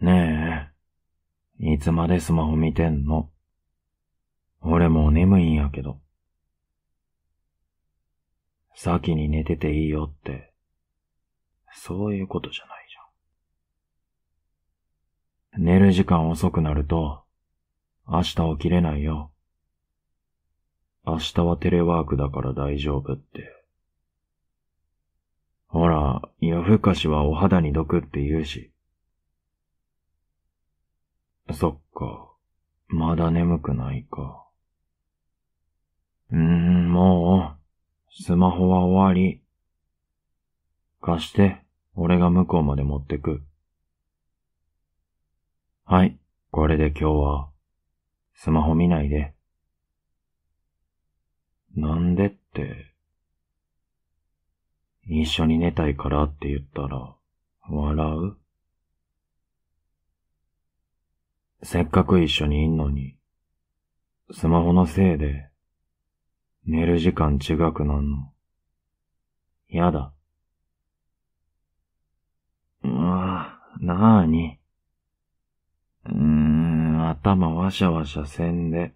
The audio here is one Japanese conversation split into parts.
ねえ、いつまでスマホ見てんの？俺もう眠いんやけど。先に寝てていいよって、そういうことじゃないじゃん。寝る時間遅くなると、明日起きれないよ。明日はテレワークだから大丈夫って。ほら、夜更かしはお肌に毒って言うし。そっか。まだ眠くないか。うーん、もう、スマホは終わり。貸して、俺が向こうまで持ってく。はい、これで今日は、スマホ見ないで。なんでって、一緒に寝たいからって言ったら、笑う？せっかく一緒にいんのに、スマホのせいで、寝る時間違くなんの。やだ。うわなーに。うーん、頭わしゃわしゃせんで。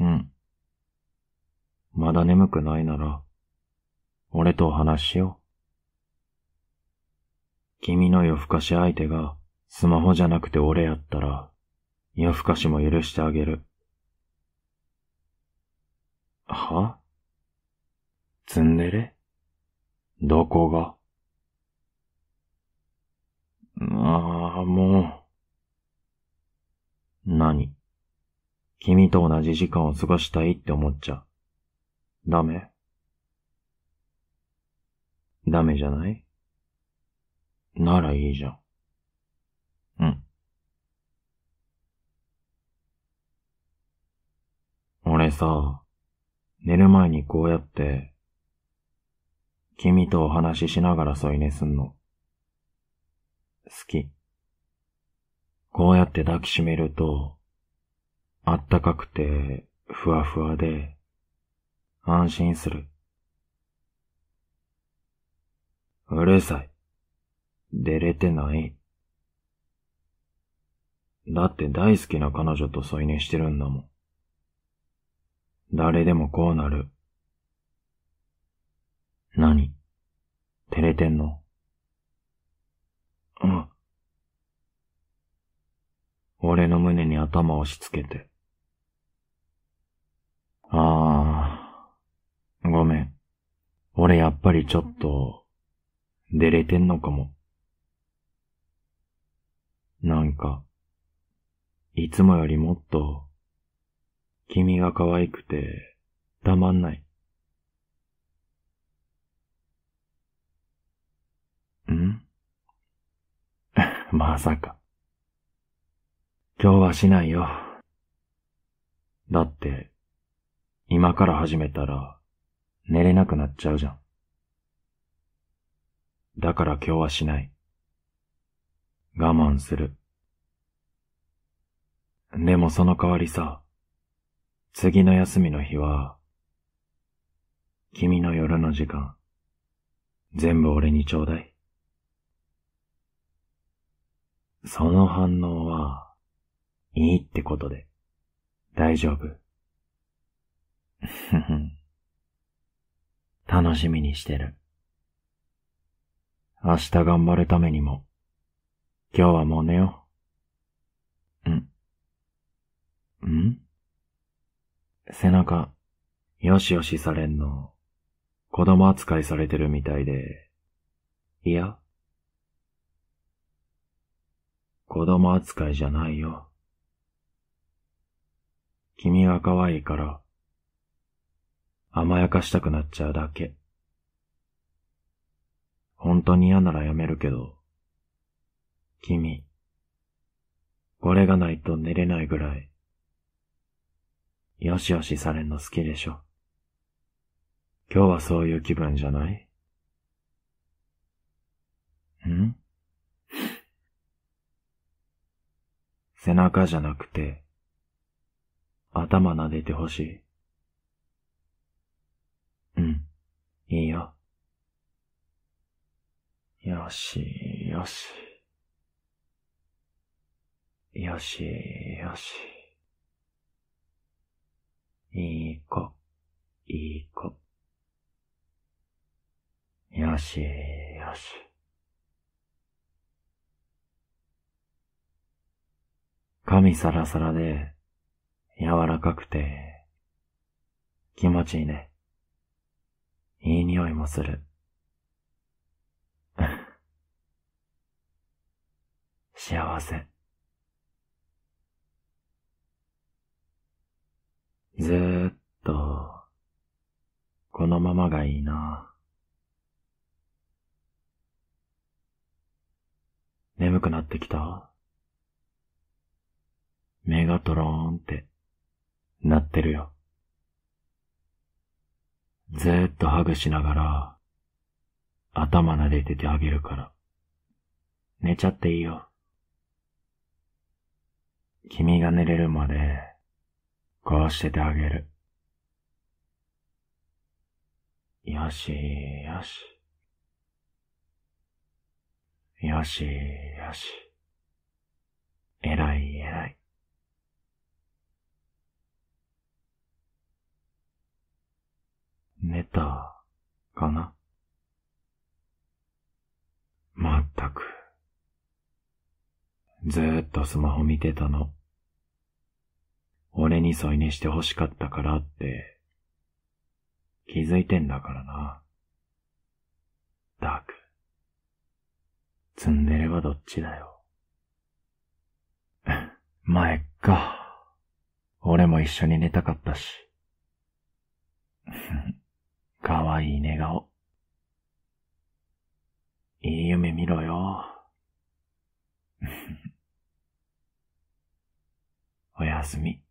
うん。まだ眠くないなら、俺と話しよう。君の夜更かし相手がスマホじゃなくて俺やったら、夜更かしも許してあげる。は？ツンデレ？どこが？ああ、もう。何？君と同じ時間を過ごしたいって思っちゃ。ダメ？ダメじゃない？ならいいじゃん。うん。俺さ、寝る前にこうやって、君とお話ししながら添い寝すんの。好き。こうやって抱きしめると、あったかくて、ふわふわで、安心する。うるさい。出れてない。だって大好きな彼女と添い寝してるんだもん。誰でもこうなる。何？照れてんの？うん。俺の胸に頭を押し付けて。ああ、ごめん。俺やっぱりちょっと、出れてんのかも。なんか、いつもよりもっと、君が可愛くて、たまんない。ん？まさか。今日はしないよ。だって、今から始めたら、寝れなくなっちゃうじゃん。だから今日はしない。我慢する。でもその代わりさ、次の休みの日は、君の夜の時間、全部俺にちょうだい。その反応は、いいってことで、大丈夫。楽しみにしてる。明日頑張るためにも、今日はもう寝よう。んん？背中、よしよしされんの、子供扱いされてるみたいで、いや、子供扱いじゃないよ。君が可愛いから、甘やかしたくなっちゃうだけ。本当に嫌ならやめるけど、君、これがないと寝れないぐらい、よしよしされんの好きでしょ。今日はそういう気分じゃない？ん？背中じゃなくて、頭撫でてほしい。うん、いいよ。よし、よし。よし、よし。いい子、いい子。よし、よし。髪サラサラで、柔らかくて、気持ちいいね。いい匂いもする。幸せ。ずーっと、このままがいいな。眠くなってきた？目がトローンって、なってるよ。ずーっとハグしながら、頭撫でててあげるから。寝ちゃっていいよ。君が寝れるまで、こうしててあげる。よし、よし。よし、よし。えらい、えらい。寝た、かな？まったく。ずーっとスマホ見てたの。俺に添い寝して欲しかったからって、気づいてんだからな。ダーク。積んでればどっちだよ。前か。俺も一緒に寝たかったし。かわいい寝顔。いい夢見ろよ。おやすみ。